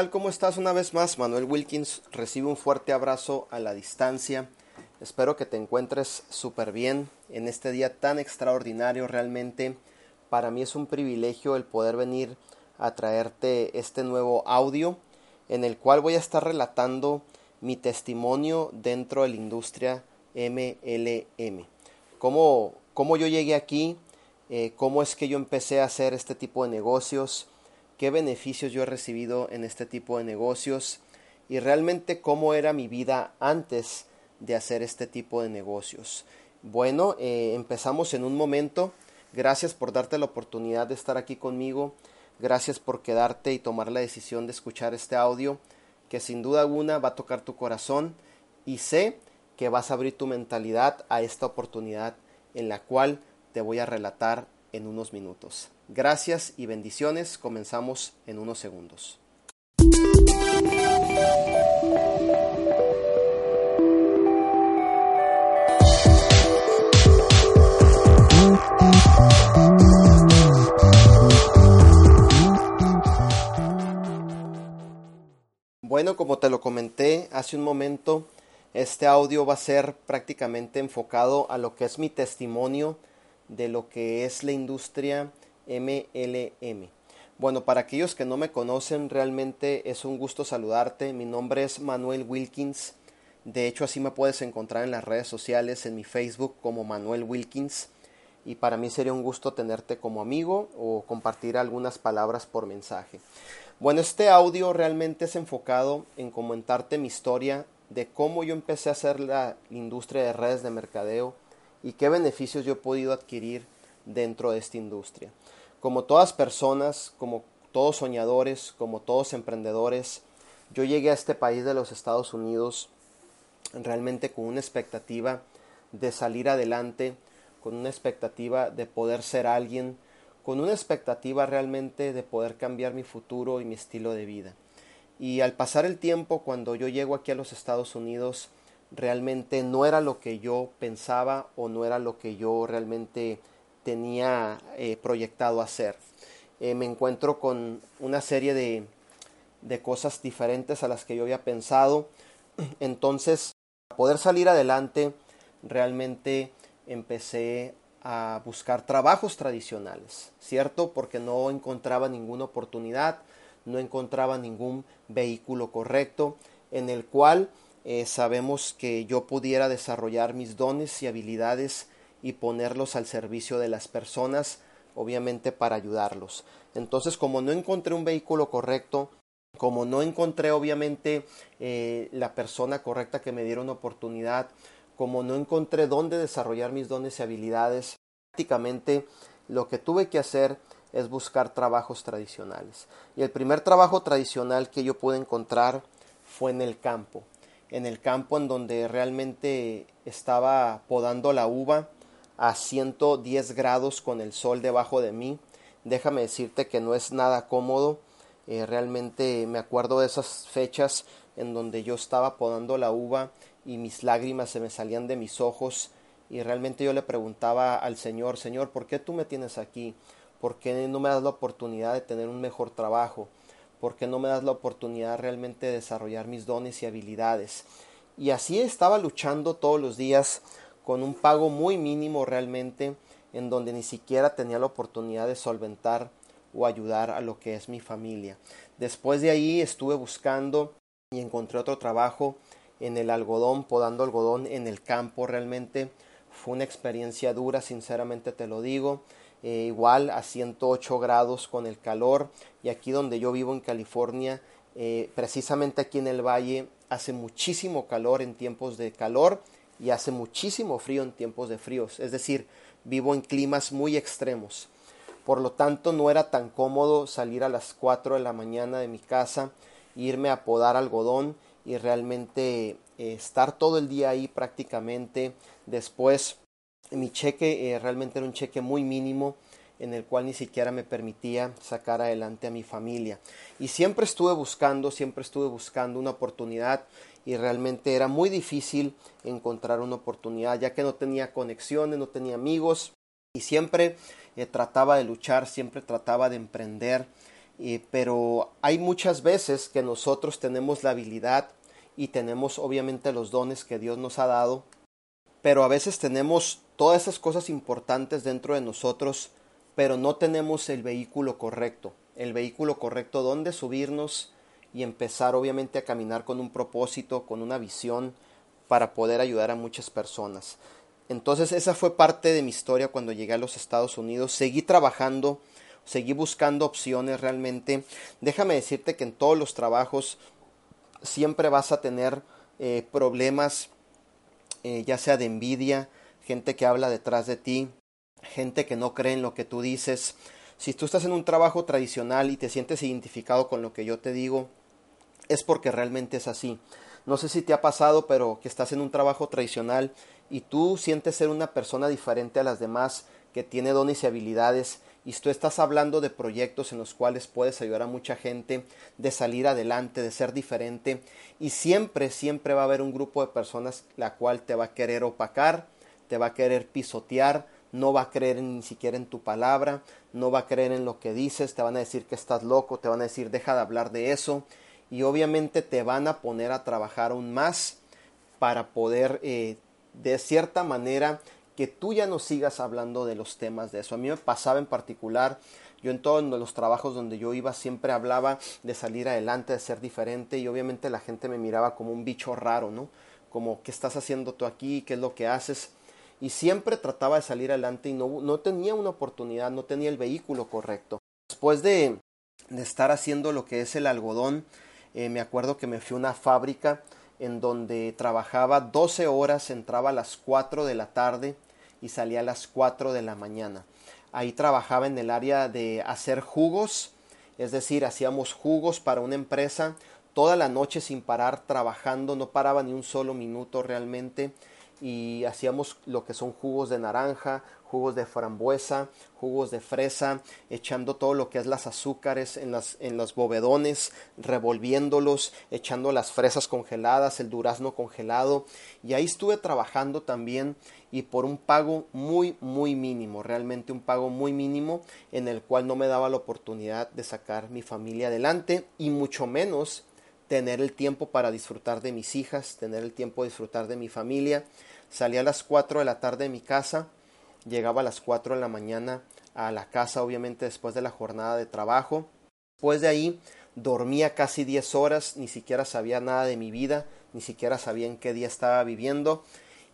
¿Qué tal? ¿Cómo estás una vez más? Manuel Wilkins recibe un fuerte abrazo a la distancia. Espero que te encuentres súper bien en este día tan extraordinario. Realmente para mí es un privilegio el poder venir a traerte este nuevo audio en el cual voy a estar relatando mi testimonio dentro de la industria MLM. Cómo, cómo yo llegué aquí, eh, cómo es que yo empecé a hacer este tipo de negocios, qué beneficios yo he recibido en este tipo de negocios y realmente cómo era mi vida antes de hacer este tipo de negocios. Bueno, eh, empezamos en un momento. Gracias por darte la oportunidad de estar aquí conmigo. Gracias por quedarte y tomar la decisión de escuchar este audio que sin duda alguna va a tocar tu corazón y sé que vas a abrir tu mentalidad a esta oportunidad en la cual te voy a relatar en unos minutos. Gracias y bendiciones. Comenzamos en unos segundos. Bueno, como te lo comenté hace un momento, este audio va a ser prácticamente enfocado a lo que es mi testimonio de lo que es la industria MLM. Bueno, para aquellos que no me conocen, realmente es un gusto saludarte. Mi nombre es Manuel Wilkins. De hecho, así me puedes encontrar en las redes sociales, en mi Facebook como Manuel Wilkins. Y para mí sería un gusto tenerte como amigo o compartir algunas palabras por mensaje. Bueno, este audio realmente es enfocado en comentarte mi historia de cómo yo empecé a hacer la industria de redes de mercadeo y qué beneficios yo he podido adquirir dentro de esta industria. Como todas personas, como todos soñadores, como todos emprendedores, yo llegué a este país de los Estados Unidos realmente con una expectativa de salir adelante, con una expectativa de poder ser alguien, con una expectativa realmente de poder cambiar mi futuro y mi estilo de vida. Y al pasar el tiempo, cuando yo llego aquí a los Estados Unidos, realmente no era lo que yo pensaba o no era lo que yo realmente tenía eh, proyectado hacer. Eh, me encuentro con una serie de, de cosas diferentes a las que yo había pensado. Entonces, para poder salir adelante, realmente empecé a buscar trabajos tradicionales, ¿cierto? Porque no encontraba ninguna oportunidad, no encontraba ningún vehículo correcto en el cual eh, sabemos que yo pudiera desarrollar mis dones y habilidades y ponerlos al servicio de las personas, obviamente para ayudarlos. Entonces, como no encontré un vehículo correcto, como no encontré obviamente eh, la persona correcta que me diera una oportunidad, como no encontré dónde desarrollar mis dones y habilidades, prácticamente lo que tuve que hacer es buscar trabajos tradicionales. Y el primer trabajo tradicional que yo pude encontrar fue en el campo en el campo en donde realmente estaba podando la uva a 110 grados con el sol debajo de mí. Déjame decirte que no es nada cómodo. Eh, realmente me acuerdo de esas fechas en donde yo estaba podando la uva y mis lágrimas se me salían de mis ojos y realmente yo le preguntaba al Señor, Señor, ¿por qué tú me tienes aquí? ¿Por qué no me das la oportunidad de tener un mejor trabajo? ¿Por qué no me das la oportunidad realmente de desarrollar mis dones y habilidades? Y así estaba luchando todos los días con un pago muy mínimo realmente, en donde ni siquiera tenía la oportunidad de solventar o ayudar a lo que es mi familia. Después de ahí estuve buscando y encontré otro trabajo en el algodón, podando algodón en el campo realmente. Fue una experiencia dura, sinceramente te lo digo. Eh, igual a 108 grados con el calor y aquí donde yo vivo en California, eh, precisamente aquí en el valle, hace muchísimo calor en tiempos de calor y hace muchísimo frío en tiempos de fríos, es decir, vivo en climas muy extremos. Por lo tanto, no era tan cómodo salir a las 4 de la mañana de mi casa, irme a podar algodón y realmente eh, estar todo el día ahí prácticamente. Después mi cheque eh, realmente era un cheque muy mínimo en el cual ni siquiera me permitía sacar adelante a mi familia. Y siempre estuve buscando, siempre estuve buscando una oportunidad y realmente era muy difícil encontrar una oportunidad ya que no tenía conexiones, no tenía amigos y siempre eh, trataba de luchar, siempre trataba de emprender pero hay muchas veces que nosotros tenemos la habilidad y tenemos obviamente los dones que Dios nos ha dado, pero a veces tenemos todas esas cosas importantes dentro de nosotros, pero no tenemos el vehículo correcto, el vehículo correcto donde subirnos y empezar obviamente a caminar con un propósito, con una visión para poder ayudar a muchas personas. Entonces esa fue parte de mi historia cuando llegué a los Estados Unidos. Seguí trabajando, seguí buscando opciones realmente. Déjame decirte que en todos los trabajos siempre vas a tener eh, problemas, eh, ya sea de envidia, gente que habla detrás de ti, gente que no cree en lo que tú dices. Si tú estás en un trabajo tradicional y te sientes identificado con lo que yo te digo, es porque realmente es así. No sé si te ha pasado, pero que estás en un trabajo tradicional y tú sientes ser una persona diferente a las demás, que tiene dones y habilidades, y tú estás hablando de proyectos en los cuales puedes ayudar a mucha gente, de salir adelante, de ser diferente, y siempre, siempre va a haber un grupo de personas la cual te va a querer opacar, te va a querer pisotear, no va a creer ni siquiera en tu palabra, no va a creer en lo que dices, te van a decir que estás loco, te van a decir deja de hablar de eso, y obviamente te van a poner a trabajar aún más para poder eh, de cierta manera que tú ya no sigas hablando de los temas de eso. A mí me pasaba en particular, yo en todos los trabajos donde yo iba siempre hablaba de salir adelante, de ser diferente y obviamente la gente me miraba como un bicho raro, ¿no? Como, ¿qué estás haciendo tú aquí? ¿Qué es lo que haces? Y siempre trataba de salir adelante y no, no tenía una oportunidad, no tenía el vehículo correcto. Después de, de estar haciendo lo que es el algodón, eh, me acuerdo que me fui a una fábrica en donde trabajaba 12 horas, entraba a las 4 de la tarde y salía a las 4 de la mañana. Ahí trabajaba en el área de hacer jugos, es decir, hacíamos jugos para una empresa toda la noche sin parar trabajando, no paraba ni un solo minuto realmente y hacíamos lo que son jugos de naranja, jugos de frambuesa, jugos de fresa, echando todo lo que es las azúcares en, las, en los bovedones, revolviéndolos, echando las fresas congeladas, el durazno congelado. Y ahí estuve trabajando también y por un pago muy, muy mínimo, realmente un pago muy mínimo en el cual no me daba la oportunidad de sacar mi familia adelante y mucho menos tener el tiempo para disfrutar de mis hijas, tener el tiempo de disfrutar de mi familia. Salía a las 4 de la tarde de mi casa llegaba a las 4 de la mañana a la casa, obviamente después de la jornada de trabajo. Después de ahí dormía casi 10 horas, ni siquiera sabía nada de mi vida, ni siquiera sabía en qué día estaba viviendo.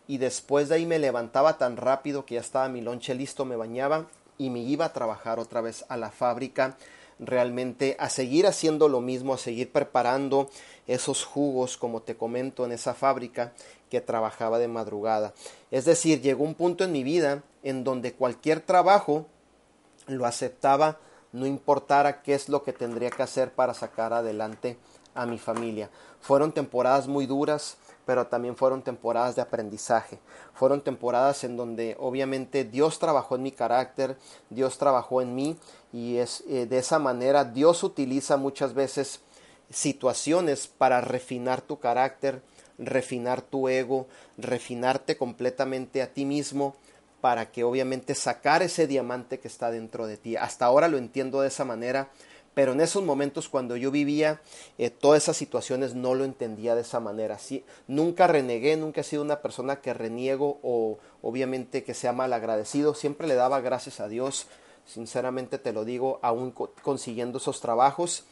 Y después de ahí me levantaba tan rápido que ya estaba mi lonche listo, me bañaba y me iba a trabajar otra vez a la fábrica realmente a seguir haciendo lo mismo, a seguir preparando esos jugos, como te comento, en esa fábrica que trabajaba de madrugada. Es decir, llegó un punto en mi vida en donde cualquier trabajo lo aceptaba, no importara qué es lo que tendría que hacer para sacar adelante a mi familia. Fueron temporadas muy duras, pero también fueron temporadas de aprendizaje. Fueron temporadas en donde obviamente Dios trabajó en mi carácter, Dios trabajó en mí y es eh, de esa manera Dios utiliza muchas veces situaciones para refinar tu carácter, refinar tu ego, refinarte completamente a ti mismo para que obviamente sacar ese diamante que está dentro de ti. Hasta ahora lo entiendo de esa manera, pero en esos momentos cuando yo vivía eh, todas esas situaciones no lo entendía de esa manera. ¿sí? Nunca renegué, nunca he sido una persona que reniego o obviamente que sea mal agradecido, siempre le daba gracias a Dios, sinceramente te lo digo, aún consiguiendo esos trabajos,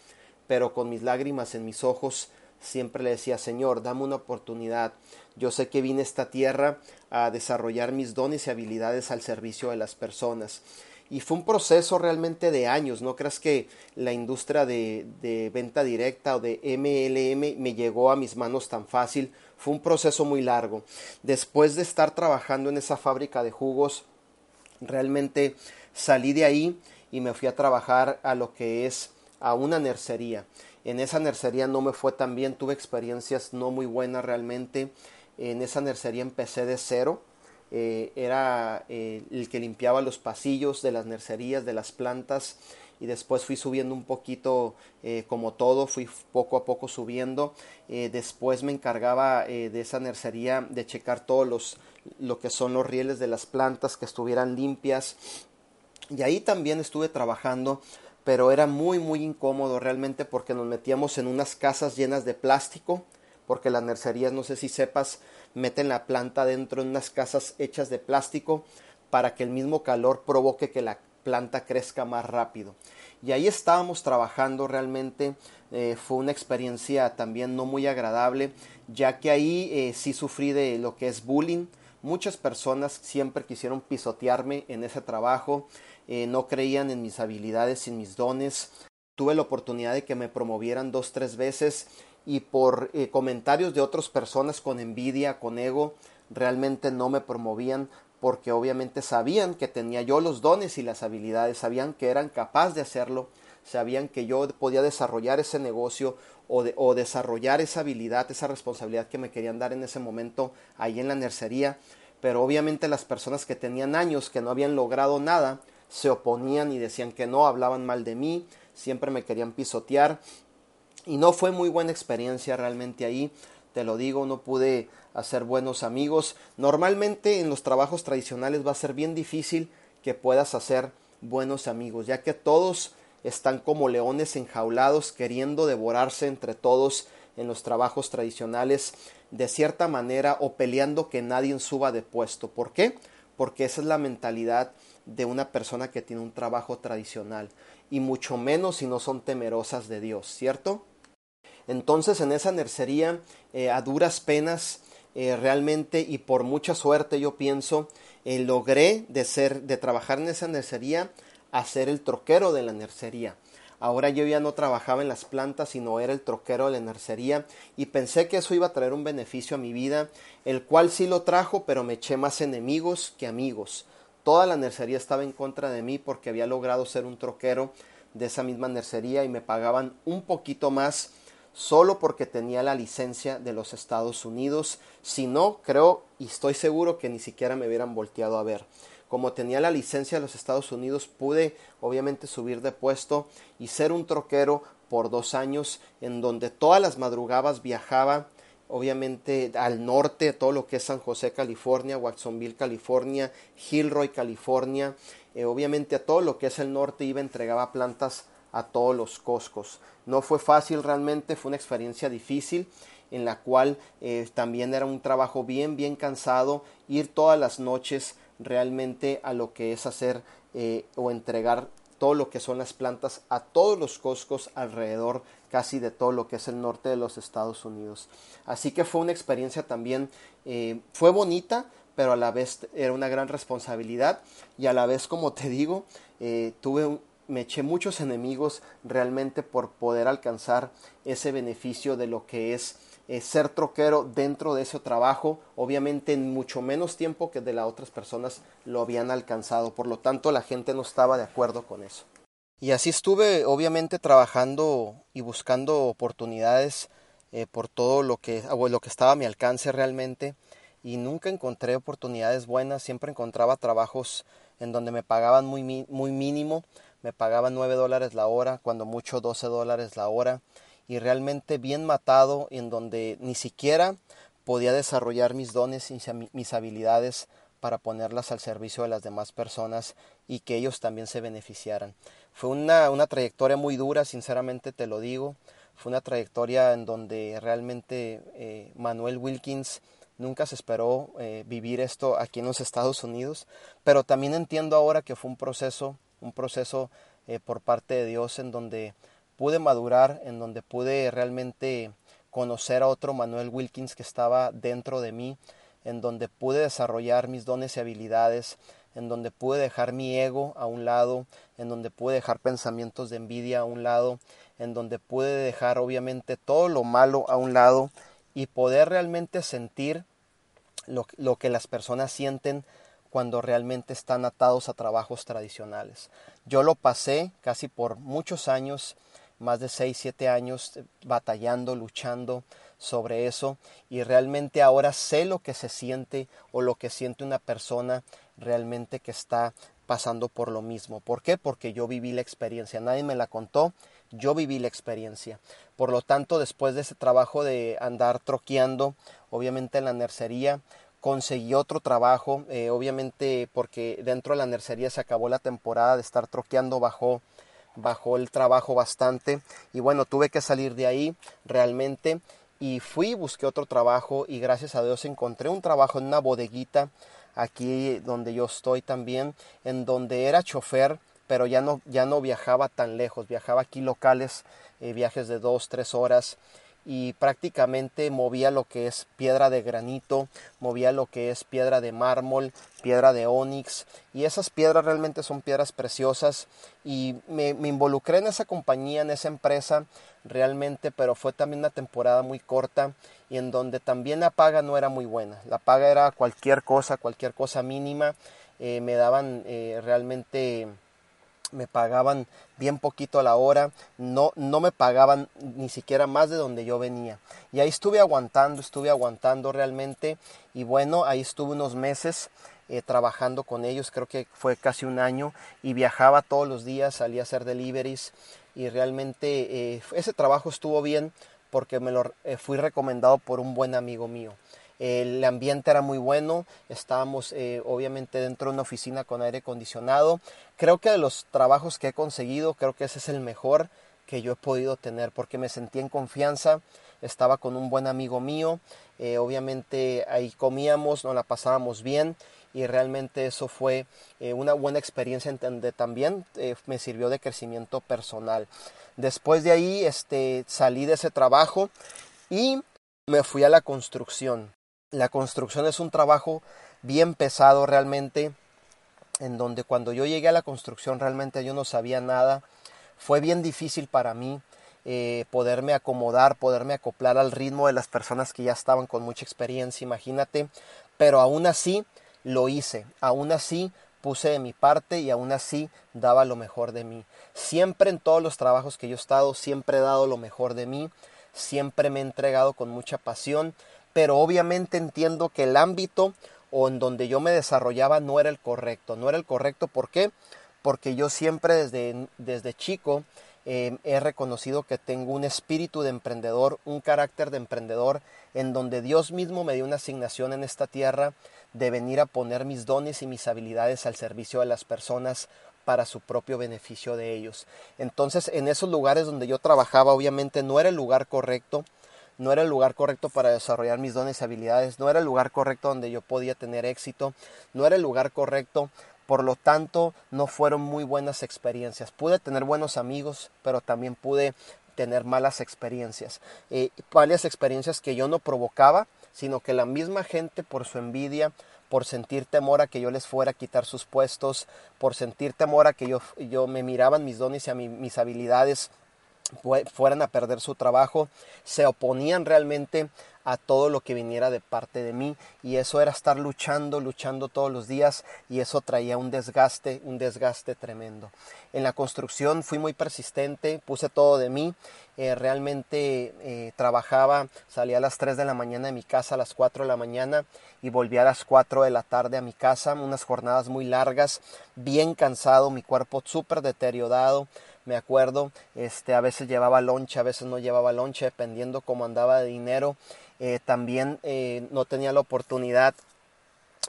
pero con mis lágrimas en mis ojos siempre le decía, Señor, dame una oportunidad. Yo sé que vine a esta tierra a desarrollar mis dones y habilidades al servicio de las personas y fue un proceso realmente de años. No creas que la industria de, de, venta directa o de MLM me llegó a mis manos tan fácil. Fue un proceso muy largo. Después de estar trabajando en esa fábrica de jugos, realmente salí de ahí y me fui a trabajar a lo que es a una nercería. En esa nercería no me fue tan bien, tuve experiencias no muy buenas realmente. En esa nercería empecé de cero eh, era eh, el que limpiaba los pasillos de las nercerías, de las plantas y después fui subiendo un poquito eh, como todo, fui poco a poco subiendo. después me encargaba de esa nercería de checar todos los lo que son los rieles de las plantas que estuvieran limpias y ahí también estuve trabajando pero era muy muy incómodo realmente porque nos metíamos en unas casas llenas de plástico, porque las nercerías, no sé si sepas, meten la planta dentro en unas casas hechas de plástico para que el mismo calor provoque que la planta crezca más rápido. Y ahí estábamos trabajando realmente, eh, fue una experiencia también no muy agradable, ya que ahí eh, sí sufrí de lo que es bullying. Muchas personas siempre quisieron pisotearme en ese trabajo, eh, no creían en mis habilidades y mis dones. Tuve la oportunidad de que me promovieran dos, tres veces y por comentarios de otras personas con envidia, con ego, realmente no me promovían porque obviamente sabían que tenía yo los dones y las habilidades, sabían que eran capaz de hacerlo, sabían que yo podía desarrollar ese negocio o, o desarrollar esa habilidad, esa responsabilidad que me querían dar en ese momento ahí en la nercería, pero obviamente las personas que tenían años que no habían logrado nada se oponían y decían que no, hablaban mal de mí, siempre me querían pisotear y no fue muy buena experiencia realmente ahí, te lo digo, no pude hacer buenos amigos. Normalmente en los trabajos tradicionales va a ser bien difícil que puedas hacer buenos amigos, ya que todos están como leones enjaulados queriendo devorarse entre todos en los trabajos tradicionales de cierta manera o peleando que nadie suba de puesto. ¿Por qué? Porque esa es la mentalidad de una persona que tiene un trabajo tradicional y mucho menos si no son temerosas de Dios, ¿cierto? Entonces en esa nercería eh, a duras penas eh, realmente y por mucha suerte yo pienso eh, logré de ser de trabajar en esa nercería a ser el troquero de la nercería. Ahora yo ya no trabajaba en las plantas sino era el troquero de la nercería y pensé que eso iba a traer un beneficio a mi vida el cual sí lo trajo pero me eché más enemigos que amigos. Toda la nercería estaba en contra de mí porque había logrado ser un troquero de esa misma nercería y me pagaban un poquito más solo porque tenía la licencia de los Estados Unidos. Si no, creo y estoy seguro que ni siquiera me hubieran volteado a ver. Como tenía la licencia de los Estados Unidos, pude obviamente subir de puesto y ser un troquero por dos años en donde todas las madrugadas viajaba obviamente al norte, todo lo que es San José, California, Watsonville, California, Hillroy, California, eh, obviamente a todo lo que es el norte iba, entregaba plantas a todos los coscos. No fue fácil realmente, fue una experiencia difícil en la cual eh, también era un trabajo bien, bien cansado, ir todas las noches realmente a lo que es hacer eh, o entregar todo lo que son las plantas a todos los coscos alrededor casi de todo lo que es el norte de los Estados Unidos. Así que fue una experiencia también, eh, fue bonita, pero a la vez era una gran responsabilidad y a la vez, como te digo, tuve un, me eché muchos enemigos realmente por poder alcanzar ese beneficio de lo que es eh, ser troquero dentro de ese trabajo, obviamente en mucho menos tiempo que de las otras personas lo habían alcanzado, por lo tanto la gente no estaba de acuerdo con eso. Y así estuve obviamente trabajando y buscando oportunidades eh, por todo lo que, lo que estaba a mi alcance realmente y nunca encontré oportunidades buenas, siempre encontraba trabajos en donde me pagaban muy, muy mínimo, me pagaban 9 dólares la hora, cuando mucho 12 dólares la hora, y realmente bien matado, en donde ni siquiera podía desarrollar mis dones y mis habilidades para ponerlas al servicio de las demás personas y que ellos también se beneficiaran. Fue una, una trayectoria muy dura, sinceramente te lo digo. Fue una trayectoria en donde realmente eh, Manuel Wilkins nunca se esperó eh, vivir esto aquí en los Estados Unidos, pero también entiendo ahora que fue un proceso un proceso eh, por parte de Dios en donde pude madurar, en donde pude realmente conocer a otro Manuel Wilkins que estaba dentro de mí, en donde pude desarrollar mis dones y habilidades, en donde pude dejar mi ego a un lado, en donde pude dejar pensamientos de envidia a un lado, en donde pude dejar obviamente todo lo malo a un lado y poder realmente sentir lo, lo que las personas sienten cuando realmente están atados a trabajos tradicionales. Yo lo pasé casi por muchos años, más de 6, 7 años batallando, luchando sobre eso y realmente ahora sé lo que se siente o lo que siente una persona realmente que está pasando por lo mismo. ¿Por qué? Porque yo viví la experiencia, nadie me la contó, yo viví la experiencia. Por lo tanto, después de ese trabajo de andar troqueando, obviamente en la nercería, conseguí otro trabajo, eh, obviamente porque dentro de la nercería se acabó la temporada de estar troqueando, bajó, bajó el trabajo bastante y bueno, tuve que salir de ahí realmente y fui, busqué otro trabajo y gracias a Dios encontré un trabajo en una bodeguita aquí donde yo estoy también, en donde era chofer, pero ya no, ya no viajaba tan lejos, viajaba aquí locales, eh, viajes de dos, tres horas y prácticamente movía lo que es piedra de granito, movía lo que es piedra de mármol, piedra de onix y esas piedras realmente son piedras preciosas y me, me, involucré en esa compañía, en esa empresa realmente, pero fue también una temporada muy corta y en donde también la paga no era muy buena, la paga era cualquier cosa, cualquier cosa mínima, eh, me daban eh, realmente me pagaban bien poquito a la hora, no, no me pagaban ni siquiera más de donde yo venía. Y ahí estuve aguantando, estuve aguantando realmente y bueno, ahí estuve unos meses eh, trabajando con ellos, creo que fue casi un año y viajaba todos los días, salía a hacer deliveries y realmente eh, ese trabajo estuvo bien porque me lo eh, fui recomendado por un buen amigo mío. El ambiente era muy bueno, estábamos eh, obviamente dentro de una oficina con aire acondicionado. Creo que de los trabajos que he conseguido, creo que ese es el mejor que yo he podido tener porque me sentí en confianza, estaba con un buen amigo mío, eh, obviamente ahí comíamos, nos la pasábamos bien y realmente eso fue eh, una buena experiencia en donde también me sirvió de crecimiento personal. Después de ahí este, salí de ese trabajo y me fui a la construcción. La construcción es un trabajo bien pesado realmente, en donde cuando yo llegué a la construcción realmente yo no sabía nada. Fue bien difícil para mí eh, poderme acomodar, poderme acoplar al ritmo de las personas que ya estaban con mucha experiencia, imagínate. Pero aún así lo hice, aún así puse de mi parte y aún así daba lo mejor de mí. Siempre en todos los trabajos que yo he estado, siempre he dado lo mejor de mí, siempre me he entregado con mucha pasión, pero obviamente entiendo que el ámbito o en donde yo me desarrollaba no era el correcto. No era el correcto, ¿por qué? Porque yo siempre desde, desde chico eh, he reconocido que tengo un espíritu de emprendedor, un carácter de emprendedor, en donde Dios mismo me dio una asignación en esta tierra de venir a poner mis dones y mis habilidades al servicio de las personas para su propio beneficio de ellos. Entonces, en esos lugares donde yo trabajaba, obviamente no era el lugar correcto, no era el lugar correcto para desarrollar mis dones y habilidades, no era el lugar correcto donde yo podía tener éxito, no era el lugar correcto, por lo tanto no fueron muy buenas experiencias. Pude tener buenos amigos, pero también pude tener malas experiencias, eh, varias experiencias que yo no provocaba, sino que la misma gente por su envidia, por sentir temor a que yo les fuera a quitar sus puestos, por sentir temor a que yo, yo me miraban mis dones y a mis habilidades fueran a perder su trabajo, se oponían realmente a todo lo que viniera de parte de mí y eso era estar luchando, luchando todos los días y eso traía un desgaste, un desgaste tremendo. En la construcción fui muy persistente, puse todo de mí, eh, realmente eh, trabajaba, salía a las 3 de la mañana de mi casa, a las 4 de la mañana y volvía a las 4 de la tarde a mi casa, unas jornadas muy largas, bien cansado, mi cuerpo súper deteriorado, me acuerdo, este, a veces llevaba lonche, a veces no llevaba lonche, dependiendo cómo andaba de dinero. Eh, también eh, no tenía la oportunidad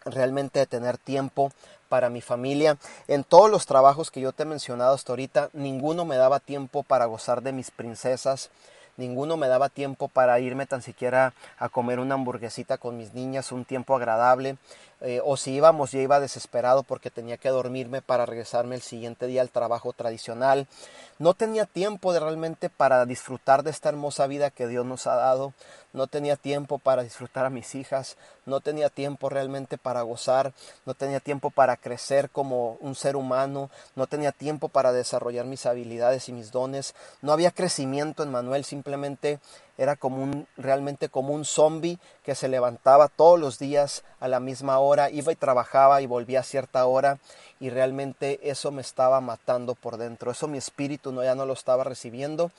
realmente de tener tiempo para mi familia. En todos los trabajos que yo te he mencionado hasta ahorita, ninguno me daba tiempo para gozar de mis princesas, ninguno me daba tiempo para irme tan siquiera a comer una hamburguesita con mis niñas, un tiempo agradable. Eh, o si íbamos, yo iba desesperado porque tenía que dormirme para regresarme el siguiente día al trabajo tradicional. No tenía tiempo de realmente para disfrutar de esta hermosa vida que Dios nos ha dado. No tenía tiempo para disfrutar a mis hijas. No tenía tiempo realmente para gozar. No tenía tiempo para crecer como un ser humano. No tenía tiempo para desarrollar mis habilidades y mis dones. No había crecimiento en Manuel. Simplemente era como un, realmente como un zombie que se levantaba todos los días a la misma hora, iba y trabajaba y volvía a cierta hora y realmente eso me estaba matando por dentro, eso mi espíritu no, ya no lo estaba recibiendo.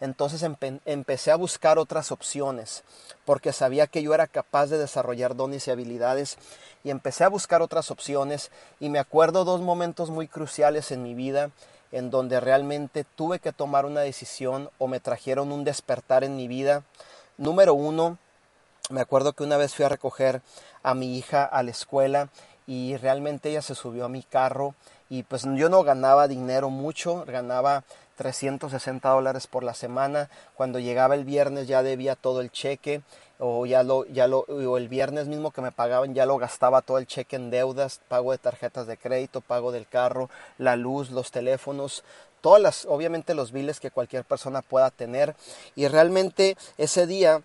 Entonces empecé a buscar otras opciones porque sabía que yo era capaz de desarrollar dones y habilidades y empecé a buscar otras opciones y me acuerdo dos momentos muy cruciales en mi vida en donde realmente tuve que tomar una decisión o me trajeron un despertar en mi vida. Número uno, me acuerdo que una vez fui a recoger a mi hija a la escuela y realmente ella se subió a mi carro y pues yo no ganaba dinero mucho, ganaba 360 dólares por la semana. Cuando llegaba el viernes ya debía todo el cheque o ya lo, ya lo, o el viernes mismo que me pagaban ya lo gastaba todo el cheque en deudas, pago de tarjetas de crédito, pago del carro, la luz, los teléfonos, todas las, obviamente los biles que cualquier persona pueda tener. Y realmente ese día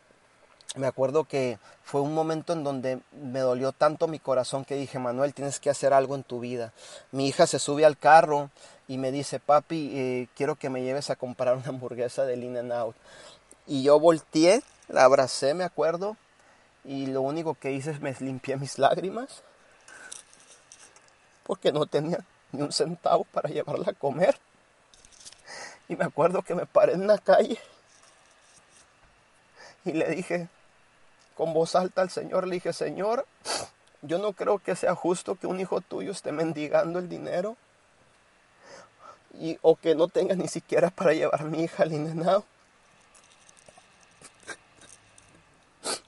me acuerdo que fue un momento en donde me dolió tanto mi corazón que dije, Manuel, tienes que hacer algo en tu vida. Mi hija se sube al carro y me dice, papi, eh, quiero que me lleves a comprar una hamburguesa de In and Out. Y yo volteé, la abracé, me acuerdo, y lo único que hice es me limpié mis lágrimas, porque no tenía ni un centavo para llevarla a comer. Y me acuerdo que me paré en la calle y le dije con voz alta al Señor, le dije, Señor, yo no creo que sea justo que un hijo tuyo esté mendigando el dinero y, o que no tenga ni siquiera para llevar a mi hija al inenado.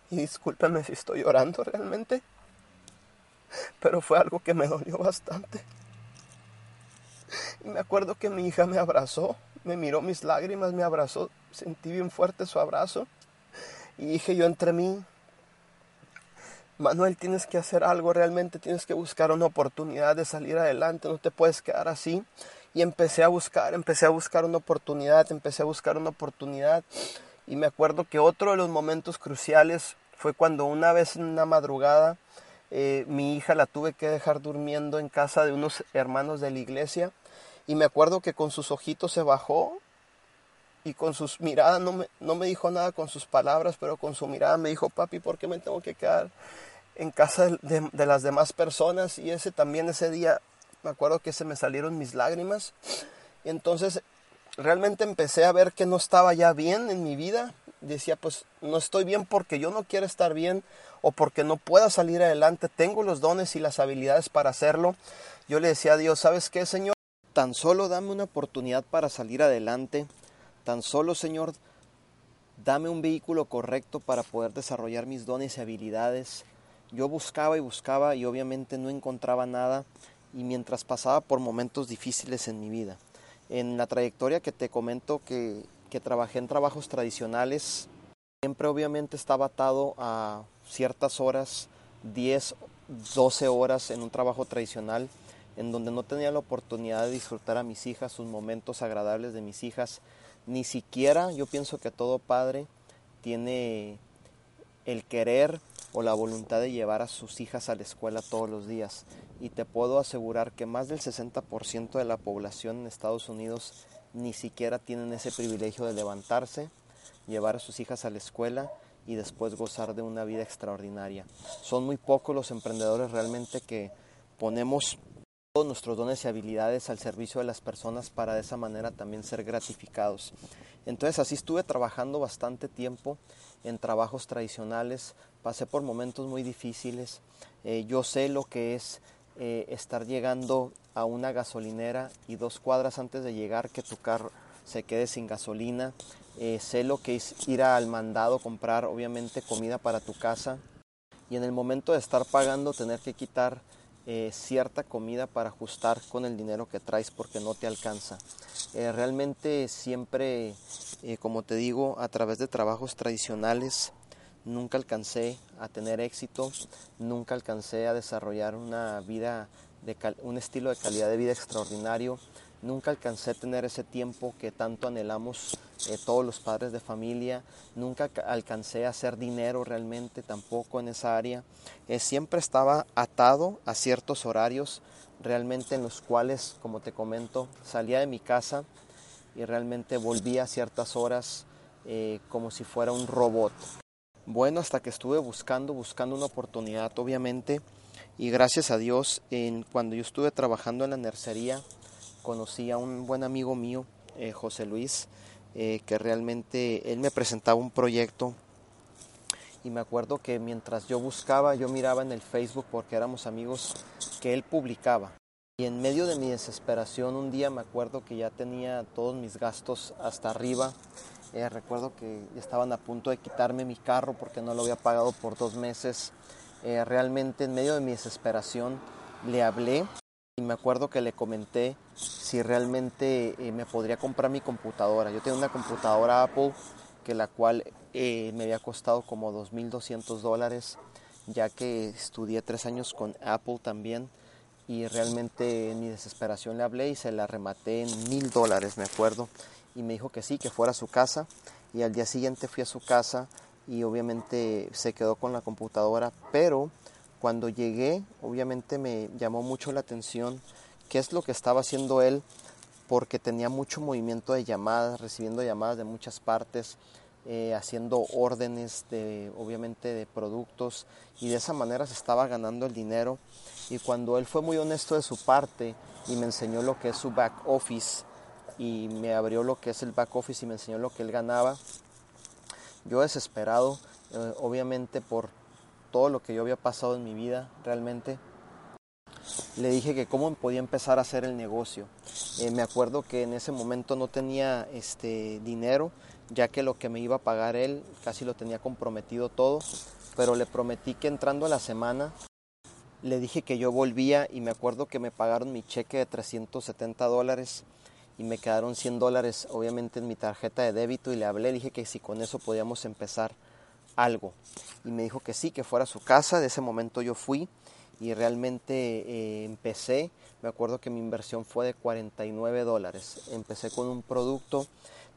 Y discúlpame si estoy llorando realmente, pero fue algo que me dolió bastante. Y me acuerdo que mi hija me abrazó, me miró mis lágrimas, me abrazó, sentí bien fuerte su abrazo. Y dije yo entre mí, Manuel, tienes que hacer algo realmente, tienes que buscar una oportunidad de salir adelante, no te puedes quedar así y empecé a buscar, empecé a buscar una oportunidad, empecé a buscar una oportunidad y me acuerdo que otro de los momentos cruciales fue cuando una vez en una madrugada eh, mi hija la tuve que dejar durmiendo en casa de unos hermanos de la iglesia y me acuerdo que con sus ojitos se bajó y con sus miradas, no me, no me dijo nada con sus palabras, pero con su mirada me dijo, papi, ¿por qué me tengo que quedar en casa de, de las demás personas? Y ese también ese día me acuerdo que se me salieron mis lágrimas. Y entonces realmente empecé a ver que no estaba ya bien en mi vida. Decía, pues no estoy bien porque yo no quiero estar bien o porque no pueda salir adelante. Tengo los dones y las habilidades para hacerlo. Yo le decía a Dios, ¿sabes qué, Señor? Tan solo dame una oportunidad para salir adelante. Tan solo, Señor, dame un vehículo correcto para poder desarrollar mis dones y habilidades. Yo buscaba y buscaba y obviamente no encontraba nada y mientras pasaba por momentos difíciles en mi vida. En la trayectoria que te comento que, que trabajé en trabajos tradicionales, siempre obviamente estaba atado a ciertas horas, 10, 12 horas en un trabajo tradicional, en donde no tenía la oportunidad de disfrutar a mis hijas, sus momentos agradables de mis hijas. Ni siquiera yo pienso que todo padre tiene el querer o la voluntad de llevar a sus hijas a la escuela todos los días y te puedo asegurar que más del 60% de la población en Estados Unidos ni siquiera tienen ese privilegio de levantarse, llevar a sus hijas a la escuela y después gozar de una vida extraordinaria. Son muy pocos los emprendedores realmente que ponemos todos nuestros dones y habilidades al servicio de las personas para de esa manera también ser gratificados. Entonces así estuve trabajando bastante tiempo en trabajos tradicionales, pasé por momentos muy difíciles, eh, yo sé lo que es eh, estar llegando a una gasolinera y dos cuadras antes de llegar que tu carro se quede sin gasolina. Eh, sé lo que es ir al mandado, comprar obviamente comida para tu casa y en el momento de estar pagando tener que quitar eh, cierta comida para ajustar con el dinero que traes porque no te alcanza. realmente siempre, como te digo, a través de trabajos tradicionales, nunca alcancé a tener éxito, nunca alcancé a desarrollar una vida, de un estilo de calidad de vida extraordinario, nunca alcancé a tener ese tiempo que tanto anhelamos eh, todos los padres de familia, nunca alcancé a hacer dinero realmente tampoco en esa área, eh, siempre estaba atado a ciertos horarios realmente en los cuales, como te comento, salía de mi casa y realmente volvía a ciertas horas eh, como si fuera un robot. Bueno, hasta que estuve buscando, buscando una oportunidad, obviamente, y gracias a Dios, cuando yo estuve trabajando en la nercería, conocí a un buen amigo mío, eh, José Luis, eh, que realmente él me presentaba un proyecto y me acuerdo que mientras yo buscaba, yo miraba en el Facebook porque éramos amigos que él publicaba. Y en medio de mi desesperación, un día me acuerdo que ya tenía todos mis gastos hasta arriba eh, recuerdo que estaban a punto de quitarme mi carro porque no lo había pagado por dos meses. Eh, realmente en medio de mi desesperación le hablé y me acuerdo que le comenté si realmente eh, me podría comprar mi computadora. Yo tengo una computadora Apple que la cual me había costado como 2.200 dólares ya que estudié tres años con Apple también y realmente en mi desesperación le hablé y se la rematé en mil dólares, me acuerdo, y me dijo que sí, que fuera a su casa. Y al día siguiente fui a su casa y obviamente se quedó con la computadora, pero cuando llegué obviamente me llamó mucho la atención qué es lo que estaba haciendo él porque tenía mucho movimiento de llamadas, recibiendo llamadas de muchas partes, eh, haciendo órdenes de obviamente de productos. Y de esa manera se estaba ganando el dinero. Y cuando él fue muy honesto de su parte y me enseñó lo que es su back office y me abrió lo que es el back office y me enseñó lo que él ganaba yo desesperado eh, obviamente por todo lo que yo había pasado en mi vida realmente le dije que cómo podía empezar a hacer el negocio. Eh, me acuerdo que en ese momento no tenía este dinero, ya que lo que me iba a pagar él casi lo tenía comprometido todo, pero le prometí que entrando a la semana le dije que yo volvía y me acuerdo que me pagaron mi cheque de 370 dólares y me quedaron 100 dólares obviamente en mi tarjeta de débito y le hablé, dije que si con eso podíamos empezar algo y me dijo que sí, que fuera a su casa, de ese momento yo fui y realmente eh, empecé, me acuerdo que mi inversión fue de 49 dólares, empecé con un producto,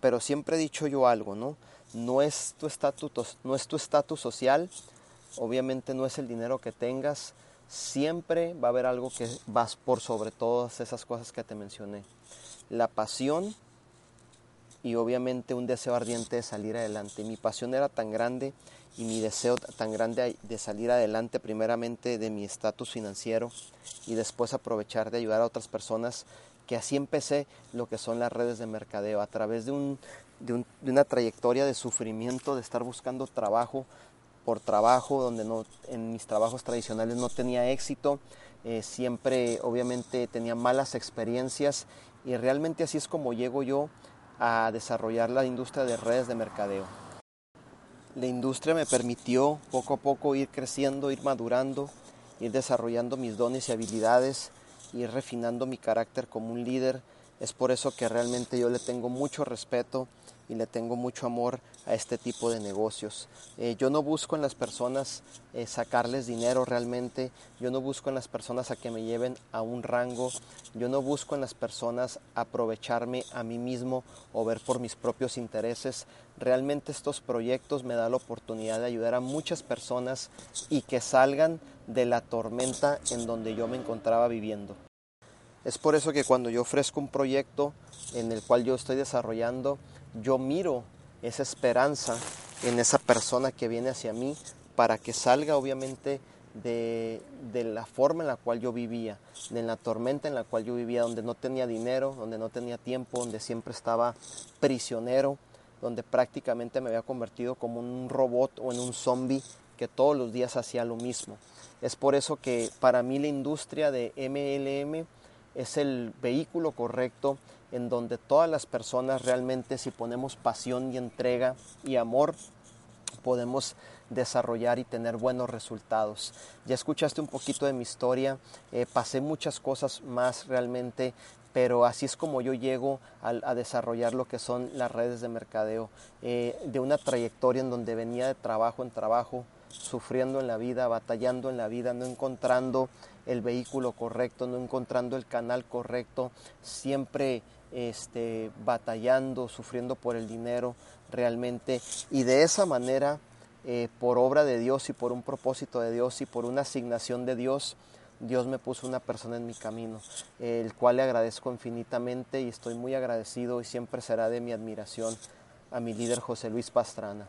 pero siempre he dicho yo algo, ¿no? No es tu estatus, no es tu estatus social, obviamente no es el dinero que tengas, siempre va a haber algo que vas por sobre todas esas cosas que te mencioné. La pasión y obviamente un deseo ardiente de salir adelante. Mi pasión era tan grande y mi deseo tan grande de salir adelante primeramente de mi estatus financiero y después aprovechar de ayudar a otras personas que así empecé lo que son las redes de mercadeo a través de, un, de, una trayectoria de sufrimiento de estar buscando trabajo por trabajo donde no en mis trabajos tradicionales no tenía éxito eh, siempre obviamente tenía malas experiencias y realmente así es como llego yo a desarrollar la industria de redes de mercadeo la industria me permitió poco a poco ir creciendo, ir madurando, ir desarrollando mis dones y habilidades, ir refinando mi carácter como un líder. Es por eso que realmente yo le tengo mucho respeto y le tengo mucho amor a este tipo de negocios. Eh, yo no busco en las personas eh, sacarles dinero realmente, yo no busco en las personas a que me lleven a un rango, yo no busco en las personas aprovecharme a mí mismo o ver por mis propios intereses. Realmente estos proyectos me dan la oportunidad de ayudar a muchas personas y que salgan de la tormenta en donde yo me encontraba viviendo. Es por eso que cuando yo ofrezco un proyecto en el cual yo estoy desarrollando, yo miro esa esperanza en esa persona que viene hacia mí para que salga obviamente de, la forma en la cual yo vivía, de la tormenta en la cual yo vivía, donde no tenía dinero, donde no tenía tiempo, donde siempre estaba prisionero, donde prácticamente me había convertido como un robot o en un zombie que todos los días hacía lo mismo. Es por eso que para mí la industria de MLM es el vehículo correcto en donde todas las personas realmente si ponemos pasión y entrega y amor podemos desarrollar y tener buenos resultados. Ya escuchaste un poquito de mi historia, eh, pasé muchas cosas más realmente, pero así es como yo llego a, desarrollar lo que son las redes de mercadeo, eh, de una trayectoria en donde venía de trabajo en trabajo, sufriendo en la vida, batallando en la vida, no encontrando el vehículo correcto, no encontrando el canal correcto, siempre este, batallando, sufriendo por el dinero realmente. Y de esa manera, eh, por obra de Dios y por un propósito de Dios y por una asignación de Dios, Dios me puso una persona en mi camino, el cual le agradezco infinitamente y estoy muy agradecido y siempre será de mi admiración a mi líder José Luis Pastrana.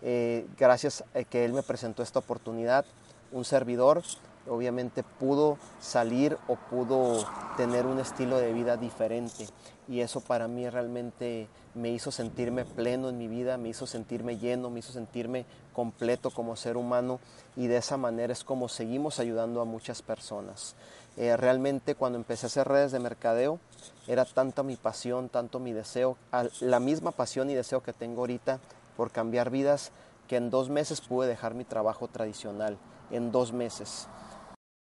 Eh, gracias a que él me presentó esta oportunidad, un servidor obviamente pudo salir o pudo tener un estilo de vida diferente. Y eso para mí realmente me hizo sentirme pleno en mi vida, me hizo sentirme lleno, me hizo sentirme completo como ser humano. Y de esa manera es como seguimos ayudando a muchas personas. Eh, realmente cuando empecé a hacer redes de mercadeo era tanta mi pasión, tanto mi deseo, la misma pasión y deseo que tengo ahorita por cambiar vidas que en dos meses pude dejar mi trabajo tradicional, en dos meses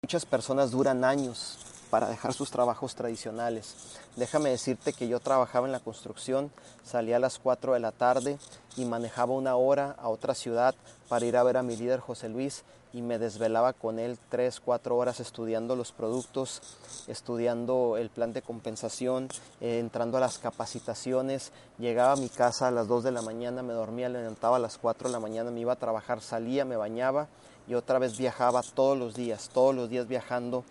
Muchas personas duran años para dejar sus trabajos tradicionales. Déjame decirte que yo trabajaba en la construcción, salía a las 4 de la tarde y manejaba una hora a otra ciudad para ir a ver a mi líder José Luis y me desvelaba con él 3, 4 horas estudiando los productos, estudiando el plan de compensación, eh, entrando a las capacitaciones. Llegaba a mi casa a las 2 de la mañana, me dormía, levantaba a las 4 de la mañana, me iba a trabajar, salía, me bañaba y otra vez viajaba todos los días, todos los días viajando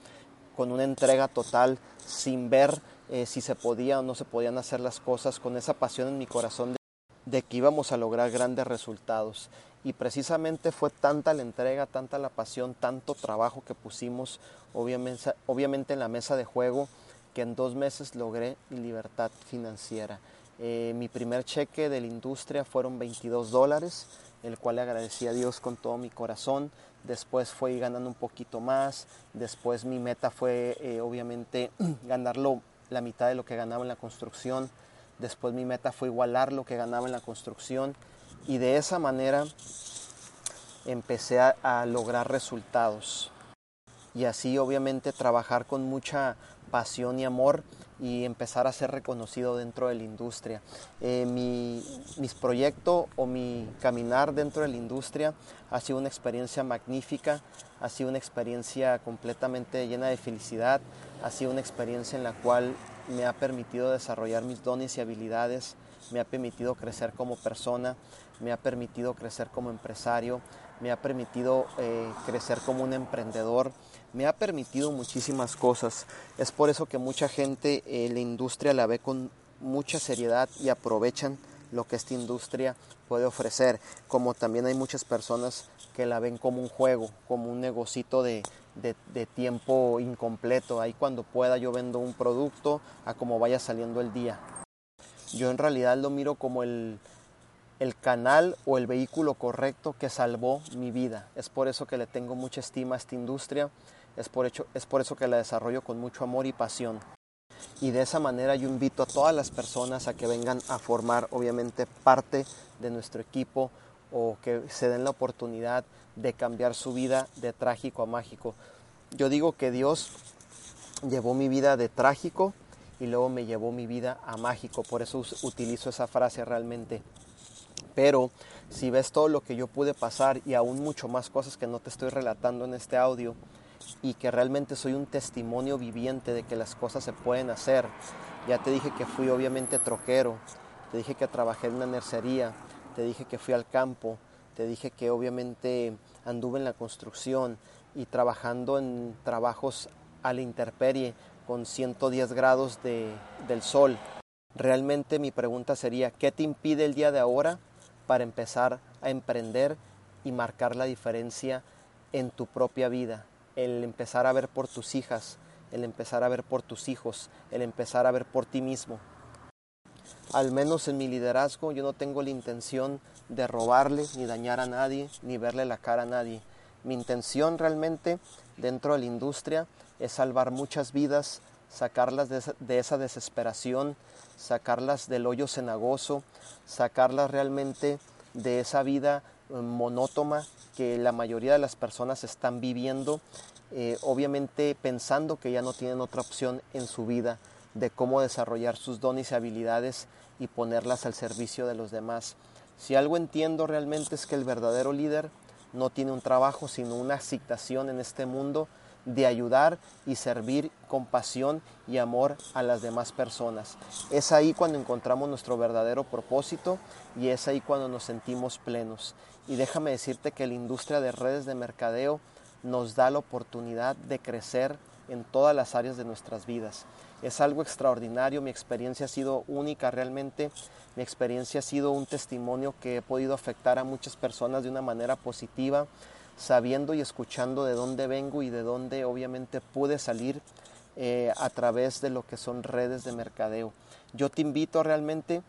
con una entrega total, sin ver eh, si se podía o no se podían hacer las cosas, con esa pasión en mi corazón de, que íbamos a lograr grandes resultados. Y precisamente fue tanta la entrega, tanta la pasión, tanto trabajo que pusimos, obviamente, en la mesa de juego, que en dos meses logré libertad financiera. Eh, mi primer cheque de la industria fueron 22 dólares, el cual le agradecí a Dios con todo mi corazón. Después fue ganando un poquito más. Después mi meta fue eh, obviamente ganarlo la mitad de lo que ganaba en la construcción. Después mi meta fue igualar lo que ganaba en la construcción. Y de esa manera empecé a, a lograr resultados. Y así obviamente trabajar con mucha pasión y amor y empezar a ser reconocido dentro de la industria. Eh, mi, mis proyectos o mi caminar dentro de la industria ha sido una experiencia magnífica, ha sido una experiencia completamente llena de felicidad, ha sido una experiencia en la cual me ha permitido desarrollar mis dones y habilidades, me ha permitido crecer como persona, me ha permitido crecer como empresario, me ha permitido eh, crecer como un emprendedor, me ha permitido muchísimas cosas. Es por eso que mucha gente eh, la industria la ve con mucha seriedad y aprovechan lo que esta industria puede ofrecer, como también hay muchas personas que la ven como un juego, como un negocito de, de tiempo incompleto. Ahí cuando pueda yo vendo un producto a como vaya saliendo el día. Yo en realidad lo miro como el, el canal o el vehículo correcto que salvó mi vida. Es por eso que le tengo mucha estima a esta industria, es por, es por eso que la desarrollo con mucho amor y pasión. Y de esa manera yo invito a todas las personas a que vengan a formar obviamente parte de nuestro equipo o que se den la oportunidad de cambiar su vida de trágico a mágico. Yo digo que Dios llevó mi vida de trágico y luego me llevó mi vida a mágico, por eso utilizo esa frase realmente. Pero si ves todo lo que yo pude pasar y aún mucho más cosas que no te estoy relatando en este audio y que realmente soy un testimonio viviente de que las cosas se pueden hacer. Ya te dije que fui obviamente troquero, te dije que trabajé en una nercería, te dije que fui al campo, te dije que obviamente anduve en la construcción y trabajando en trabajos a la intemperie con 110 grados de, del sol. Realmente mi pregunta sería, ¿qué te impide el día de ahora para empezar a emprender y marcar la diferencia en tu propia vida. El empezar a ver por tus hijas, el empezar a ver por tus hijos, el empezar a ver por ti mismo. Al menos en mi liderazgo yo no tengo la intención de robarle ni dañar a nadie, ni verle la cara a nadie. Mi intención realmente dentro de la industria es salvar muchas vidas, sacarlas de esa, de esa desesperación, sacarlas del hoyo cenagoso, sacarlas realmente de esa vida monótona que la mayoría de las personas están viviendo, eh, obviamente pensando que ya no tienen otra opción en su vida de cómo desarrollar sus dones y habilidades y ponerlas al servicio de los demás. Si algo entiendo realmente es que el verdadero líder no tiene un trabajo, sino una asignación en este mundo de ayudar y servir con pasión y amor a las demás personas. Es ahí cuando encontramos nuestro verdadero propósito y es ahí cuando nos sentimos plenos. Y déjame decirte que la industria de redes de mercadeo nos da la oportunidad de crecer en todas las áreas de nuestras vidas. Es algo extraordinario, mi experiencia ha sido única realmente, mi experiencia ha sido un testimonio que he podido afectar a muchas personas de una manera positiva sabiendo y escuchando de dónde vengo y de dónde obviamente pude salir eh, a través de lo que son redes de mercadeo. Yo te invito realmente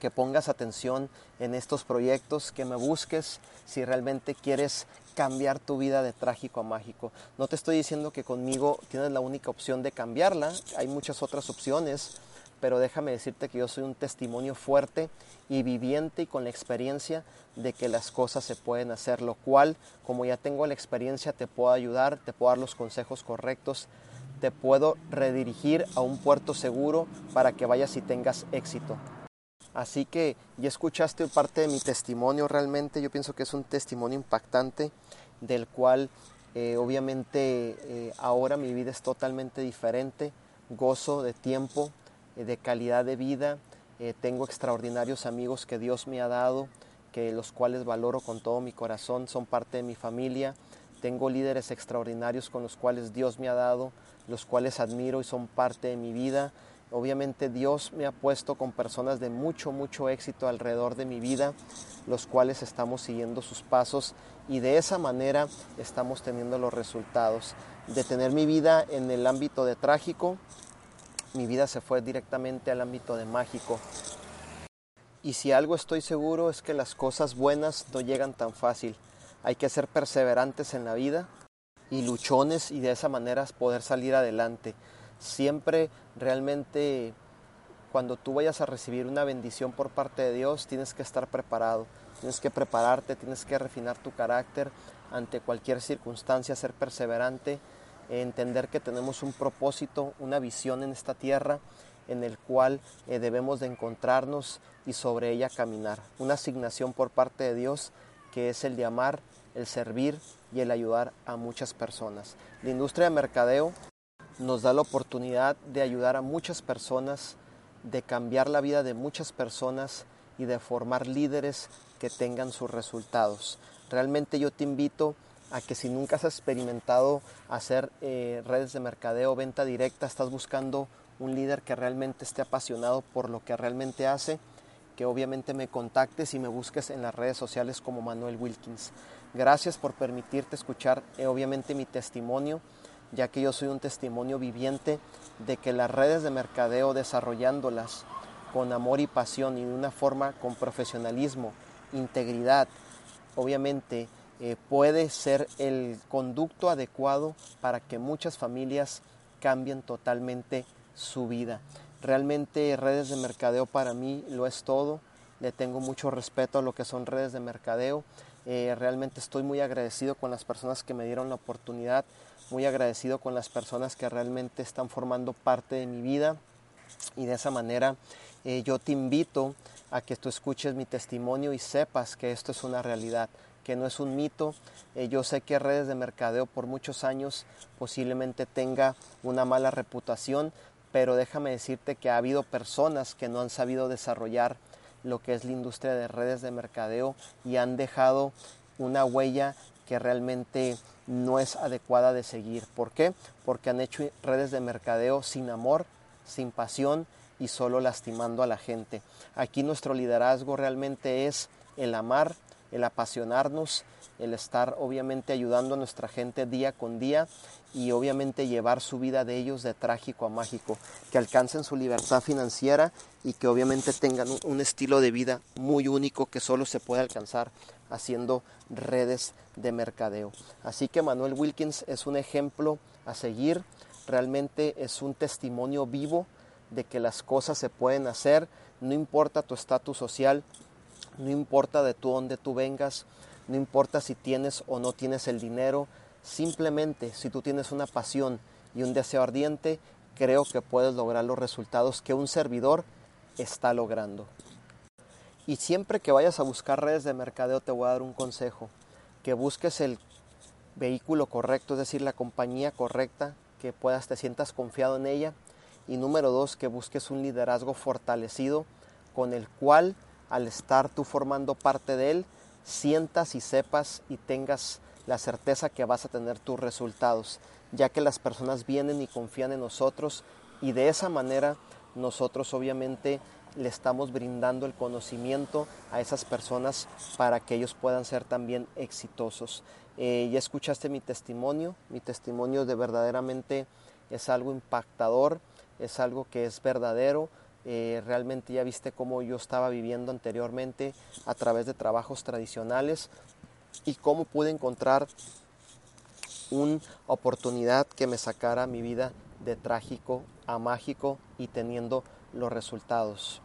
que pongas atención en estos proyectos, que me busques si realmente quieres cambiar tu vida de trágico a mágico. No te estoy diciendo que conmigo tienes la única opción de cambiarla, hay muchas otras opciones, pero déjame decirte que yo soy un testimonio fuerte y viviente y con la experiencia de que las cosas se pueden hacer, lo cual, como ya tengo la experiencia, te puedo ayudar, te puedo dar los consejos correctos, te puedo redirigir a un puerto seguro para que vayas y tengas éxito. Así que ya escuchaste parte de mi testimonio, realmente yo pienso que es un testimonio impactante del cual eh, obviamente eh, ahora mi vida es totalmente diferente, gozo de tiempo, de calidad de vida, tengo extraordinarios amigos que Dios me ha dado, que los cuales valoro con todo mi corazón, son parte de mi familia, tengo líderes extraordinarios con los cuales Dios me ha dado, los cuales admiro y son parte de mi vida. Obviamente Dios me ha puesto con personas de mucho, mucho éxito alrededor de mi vida, los cuales estamos siguiendo sus pasos y de esa manera estamos teniendo los resultados. De tener mi vida en el ámbito de trágico, mi vida se fue directamente al ámbito de mágico. Y si algo estoy seguro es que las cosas buenas no llegan tan fácil. Hay que ser perseverantes en la vida y luchones y de esa manera poder salir adelante. Siempre realmente cuando tú vayas a recibir una bendición por parte de Dios tienes que estar preparado, tienes que prepararte, tienes que refinar tu carácter ante cualquier circunstancia, ser perseverante, entender que tenemos un propósito, una visión en esta tierra en el cual eh, debemos de encontrarnos y sobre ella caminar. Una asignación por parte de Dios que es el de amar, el servir y el ayudar a muchas personas. La industria de mercadeo nos da la oportunidad de ayudar a muchas personas, de cambiar la vida de muchas personas y de formar líderes que tengan sus resultados. Realmente yo te invito a que si nunca has experimentado hacer eh, redes de mercadeo, venta directa, estás buscando un líder que realmente esté apasionado por lo que realmente hace, que obviamente me contactes y me busques en las redes sociales como Manuel Wilkins. Gracias por permitirte escuchar eh, obviamente mi testimonio, ya que yo soy un testimonio viviente de que las redes de mercadeo desarrollándolas con amor y pasión y de una forma con profesionalismo, integridad, obviamente eh, puede ser el conducto adecuado para que muchas familias cambien totalmente su vida. Realmente redes de mercadeo para mí lo es todo. Le tengo mucho respeto a lo que son redes de mercadeo. Eh, realmente estoy muy agradecido con las personas que me dieron la oportunidad, muy agradecido con las personas que realmente están formando parte de mi vida y de esa manera eh, yo te invito a que tú escuches mi testimonio y sepas que esto es una realidad, que no es un mito. Eh, yo sé que redes de mercadeo por muchos años posiblemente tenga una mala reputación, pero déjame decirte que ha habido personas que no han sabido desarrollar lo que es la industria de redes de mercadeo y han dejado una huella que realmente no es adecuada de seguir. ¿Por qué? Porque han hecho redes de mercadeo sin amor, sin pasión y solo lastimando a la gente. Aquí nuestro liderazgo realmente es el amar, el apasionarnos, el estar obviamente ayudando a nuestra gente día con día y obviamente llevar su vida de ellos de trágico a mágico, que alcancen su libertad financiera y que obviamente tengan un, estilo de vida muy único que solo se puede alcanzar haciendo redes de mercadeo. Así que Manuel Wilkins es un ejemplo a seguir, realmente es un testimonio vivo de que las cosas se pueden hacer, no importa tu estatus social, no importa de tú dónde tú vengas, no importa si tienes o no tienes el dinero, simplemente si tú tienes una pasión y un deseo ardiente, creo que puedes lograr los resultados que un servidor está logrando. Y siempre que vayas a buscar redes de mercadeo te voy a dar un consejo, que busques el vehículo correcto, es decir, la compañía correcta, que puedas te sientas confiado en ella. Y número dos, que busques un liderazgo fortalecido con el cual al estar tú formando parte de él, sientas y sepas y tengas la certeza que vas a tener tus resultados, ya que las personas vienen y confían en nosotros y de esa manera nosotros obviamente le estamos brindando el conocimiento a esas personas para que ellos puedan ser también exitosos. Eh, ya escuchaste mi testimonio, mi testimonio de verdaderamente es algo impactador, es algo que es verdadero, eh, realmente ya viste cómo yo estaba viviendo anteriormente a través de trabajos tradicionales y cómo pude encontrar una oportunidad que me sacara mi vida de trágico a mágico y teniendo los resultados.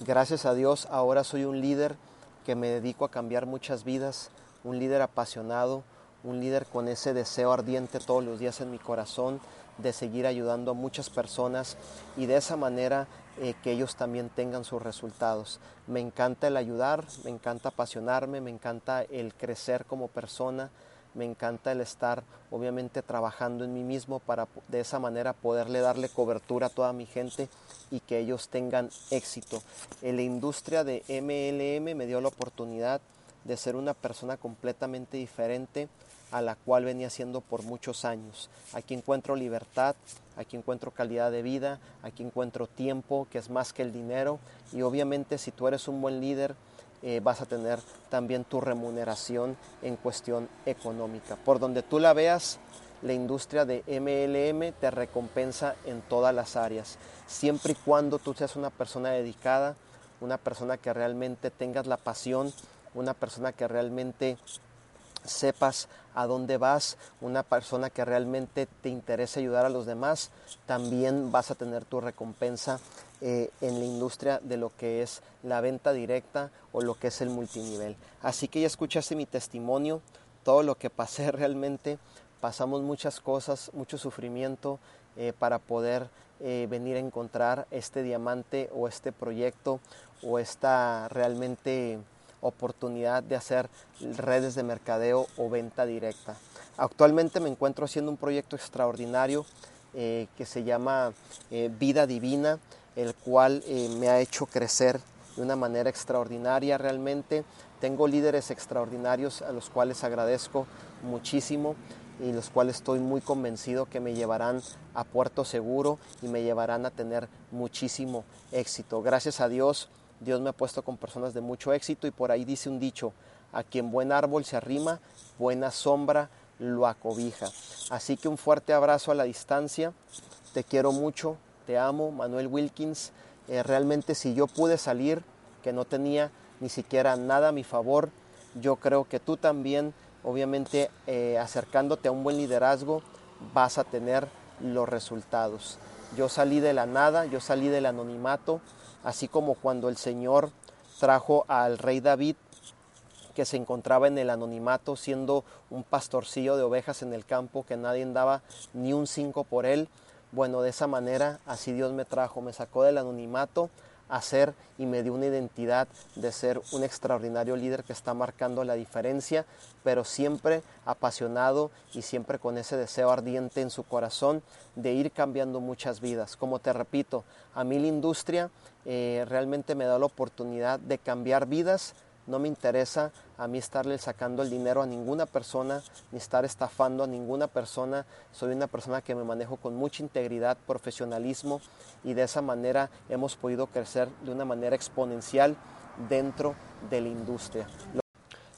Gracias a Dios ahora soy un líder que me dedico a cambiar muchas vidas, un líder apasionado, un líder con ese deseo ardiente todos los días en mi corazón de seguir ayudando a muchas personas y de esa manera eh, que ellos también tengan sus resultados. Me encanta el ayudar, me encanta apasionarme, me encanta el crecer como persona, me encanta el estar obviamente trabajando en mí mismo para de esa manera poderle darle cobertura a toda mi gente y que ellos tengan éxito. En la industria de MLM me dio la oportunidad de ser una persona completamente diferente a la cual venía siendo por muchos años. Aquí encuentro libertad, aquí encuentro calidad de vida, aquí encuentro tiempo, que es más que el dinero, y obviamente si tú eres un buen líder, eh, vas a tener también tu remuneración en cuestión económica. Por donde tú la veas, la industria de MLM te recompensa en todas las áreas, siempre y cuando tú seas una persona dedicada, una persona que realmente tengas la pasión, una persona que realmente sepas a dónde vas, una persona que realmente te interese ayudar a los demás, también vas a tener tu recompensa eh, en la industria de lo que es la venta directa o lo que es el multinivel. Así que ya escuchaste mi testimonio, todo lo que pasé realmente, pasamos muchas cosas, mucho sufrimiento eh, para poder eh, venir a encontrar este diamante o este proyecto o esta realmente oportunidad de hacer redes de mercadeo o venta directa. Actualmente me encuentro haciendo un proyecto extraordinario eh, que se llama eh, Vida Divina, el cual eh, me ha hecho crecer de una manera extraordinaria realmente. Tengo líderes extraordinarios a los cuales agradezco muchísimo y los cuales estoy muy convencido que me llevarán a puerto seguro y me llevarán a tener muchísimo éxito. Gracias a Dios Dios me ha puesto con personas de mucho éxito y por ahí dice un dicho, a quien buen árbol se arrima, buena sombra lo acobija. Así que un fuerte abrazo a la distancia, te quiero mucho, te amo, Manuel Wilkins. Eh, realmente si yo pude salir, que no tenía ni siquiera nada a mi favor, yo creo que tú también, obviamente eh, acercándote a un buen liderazgo, vas a tener los resultados. Yo salí de la nada, yo salí del anonimato, así como cuando el Señor trajo al rey David que se encontraba en el anonimato siendo un pastorcillo de ovejas en el campo que nadie daba ni un cinco por él. Bueno, de esa manera así Dios me trajo, me sacó del anonimato a ser y me dio una identidad de ser un extraordinario líder que está marcando la diferencia, pero siempre apasionado y siempre con ese deseo ardiente en su corazón de ir cambiando muchas vidas. Como te repito, a mí la industria eh, realmente me da la oportunidad de cambiar vidas. No me interesa a mí estarle sacando el dinero a ninguna persona, ni estar estafando a ninguna persona. Soy una persona que me manejo con mucha integridad, profesionalismo y de esa manera hemos podido crecer de una manera exponencial dentro de la industria,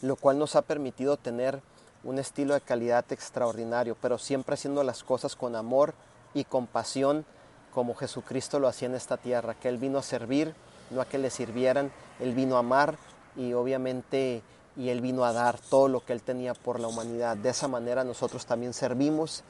lo cual nos ha permitido tener un estilo de calidad extraordinario, pero siempre haciendo las cosas con amor y compasión como Jesucristo lo hacía en esta tierra, que Él vino a servir, no a que le sirvieran, Él vino a amar y obviamente y Él vino a dar todo lo que Él tenía por la humanidad. De esa manera nosotros también servimos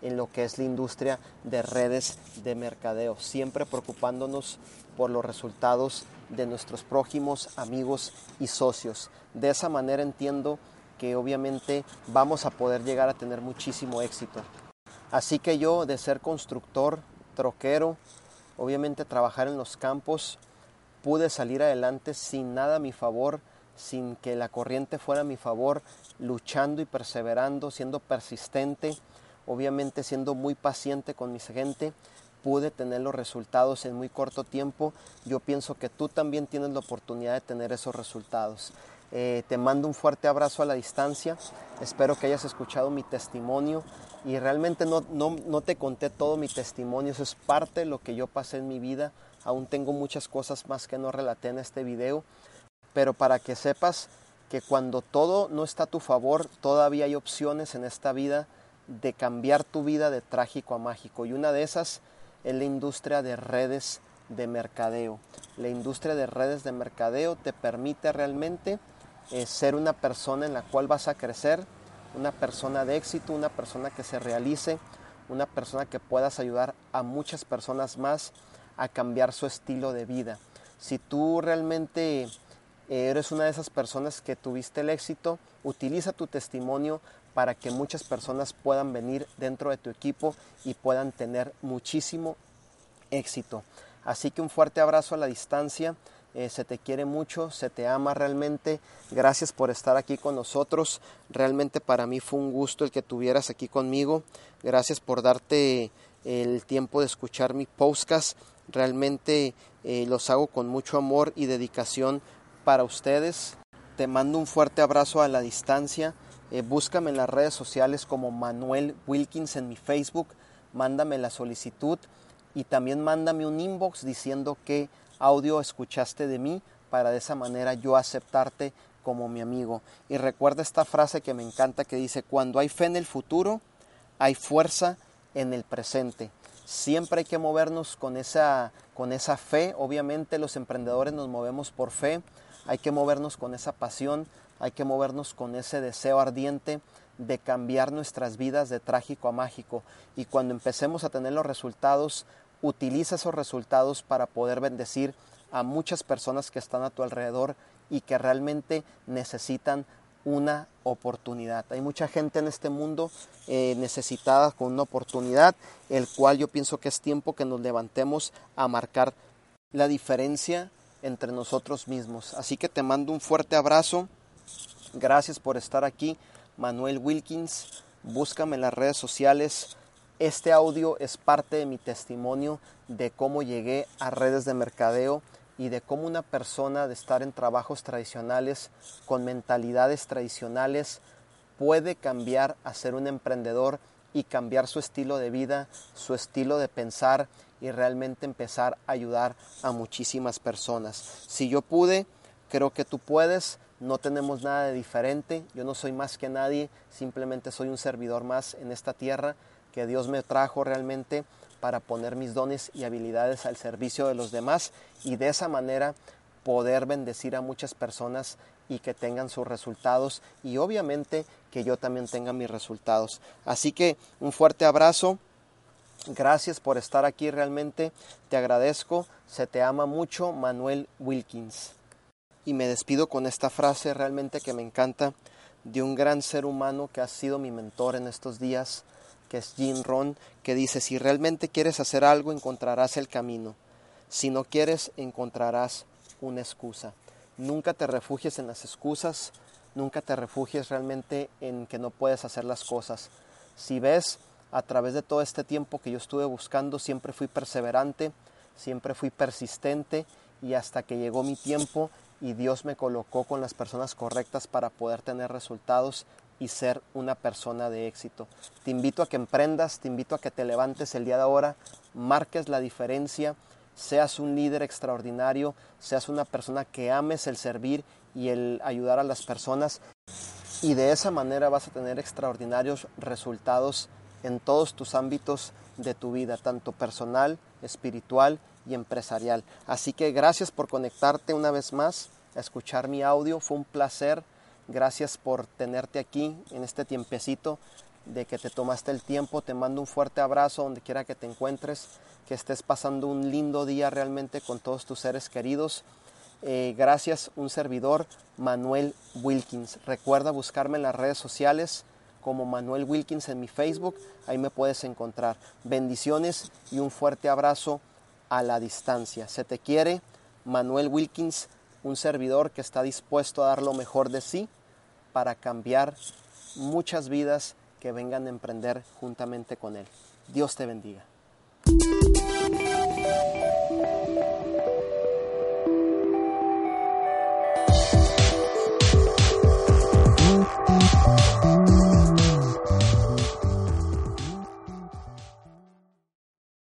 en lo que es la industria de redes de mercadeo, siempre preocupándonos por los resultados de nuestros prójimos, amigos y socios. De esa manera entiendo que obviamente vamos a poder llegar a tener muchísimo éxito. Así que yo de ser constructor, troquero, obviamente trabajar en los campos, pude salir adelante sin nada a mi favor, sin que la corriente fuera a mi favor, luchando y perseverando, siendo persistente, obviamente siendo muy paciente con mi gente, pude tener los resultados en muy corto tiempo. Yo pienso que tú también tienes la oportunidad de tener esos resultados. Eh, te mando un fuerte abrazo a la distancia. Espero que hayas escuchado mi testimonio y realmente no, no, te conté todo mi testimonio, eso es parte de lo que yo pasé en mi vida. Aún tengo muchas cosas más que no relaté en este video, pero para que sepas que cuando todo no está a tu favor, todavía hay opciones en esta vida de cambiar tu vida de trágico a mágico. Y una de esas es la industria de redes de mercadeo. La industria de redes de mercadeo te permite realmente eh, ser una persona en la cual vas a crecer una persona de éxito, una persona que se realice, una persona que puedas ayudar a muchas personas más a cambiar su estilo de vida. Si tú realmente eres una de esas personas que tuviste el éxito, utiliza tu testimonio para que muchas personas puedan venir dentro de tu equipo y puedan tener muchísimo éxito. Así que un fuerte abrazo a la distancia. Eh, se te quiere mucho, se te ama realmente. Gracias por estar aquí con nosotros. Realmente para mí fue un gusto el que tuvieras aquí conmigo. Gracias por darte el tiempo de escuchar mi podcast. Realmente eh, los hago con mucho amor y dedicación para ustedes. Te mando un fuerte abrazo a la distancia. Eh, búscame en las redes sociales como Manuel Wilkins en mi Facebook. Mándame la solicitud y también mándame un inbox diciendo qué audio escuchaste de mí para de esa manera yo aceptarte como mi amigo. Y recuerda esta frase que me encanta que dice, cuando hay fe en el futuro, hay fuerza en el presente. Siempre hay que movernos con esa, con esa fe. Obviamente los emprendedores nos movemos por fe. Hay que movernos con esa pasión. Hay que movernos con ese deseo ardiente de cambiar nuestras vidas de trágico a mágico. Y cuando empecemos a tener los resultados, utiliza esos resultados para poder bendecir a muchas personas que están a tu alrededor y que realmente necesitan una oportunidad. Hay mucha gente en este mundo eh, necesitada con una oportunidad, el cual yo pienso que es tiempo que nos levantemos a marcar la diferencia entre nosotros mismos. Así que te mando un fuerte abrazo. Gracias por estar aquí. Manuel Wilkins, búscame en las redes sociales. Este audio es parte de mi testimonio de cómo llegué a redes de mercadeo y de cómo una persona de estar en trabajos tradicionales con mentalidades tradicionales puede cambiar a ser un emprendedor y cambiar su estilo de vida, su estilo de pensar y realmente empezar a ayudar a muchísimas personas. Si yo pude, creo que tú puedes. No tenemos nada de diferente. Yo no soy más que nadie, simplemente soy un servidor más en esta tierra que Dios me trajo realmente para poner mis dones y habilidades al servicio de los demás y de esa manera poder bendecir a muchas personas y que tengan sus resultados y obviamente que yo también tenga mis resultados. Así que un fuerte abrazo. Gracias por estar aquí realmente. Te agradezco. Se te ama mucho Manuel Wilkins. Y me despido con esta frase realmente que me encanta de un gran ser humano que ha sido mi mentor en estos días que es Jim Ron, que dice, si realmente quieres hacer algo, encontrarás el camino. Si no quieres, encontrarás una excusa. Nunca te refugies en las excusas, nunca te refugies realmente en que no puedes hacer las cosas. Si ves, a través de todo este tiempo que yo estuve buscando, siempre fui perseverante, siempre fui persistente y hasta que llegó mi tiempo y Dios me colocó con las personas correctas para poder tener resultados y ser una persona de éxito. Te invito a que emprendas, te invito a que te levantes el día de ahora, marques la diferencia, seas un líder extraordinario, seas una persona que ames el servir y el ayudar a las personas y de esa manera vas a tener extraordinarios resultados en todos tus ámbitos de tu vida, tanto personal, espiritual y empresarial. Así que gracias por conectarte una vez más a escuchar mi audio, fue un placer Gracias por tenerte aquí en este tiempecito de que te tomaste el tiempo. Te mando un fuerte abrazo donde quiera que te encuentres, que estés pasando un lindo día realmente con todos tus seres queridos. Eh, gracias, un servidor, Manuel Wilkins. Recuerda buscarme en las redes sociales como Manuel Wilkins en mi Facebook. Ahí me puedes encontrar. Bendiciones y un fuerte abrazo a la distancia. Se te quiere, Manuel Wilkins un servidor que está dispuesto a dar lo mejor de sí para cambiar muchas vidas que vengan a emprender juntamente con Él. Dios te bendiga.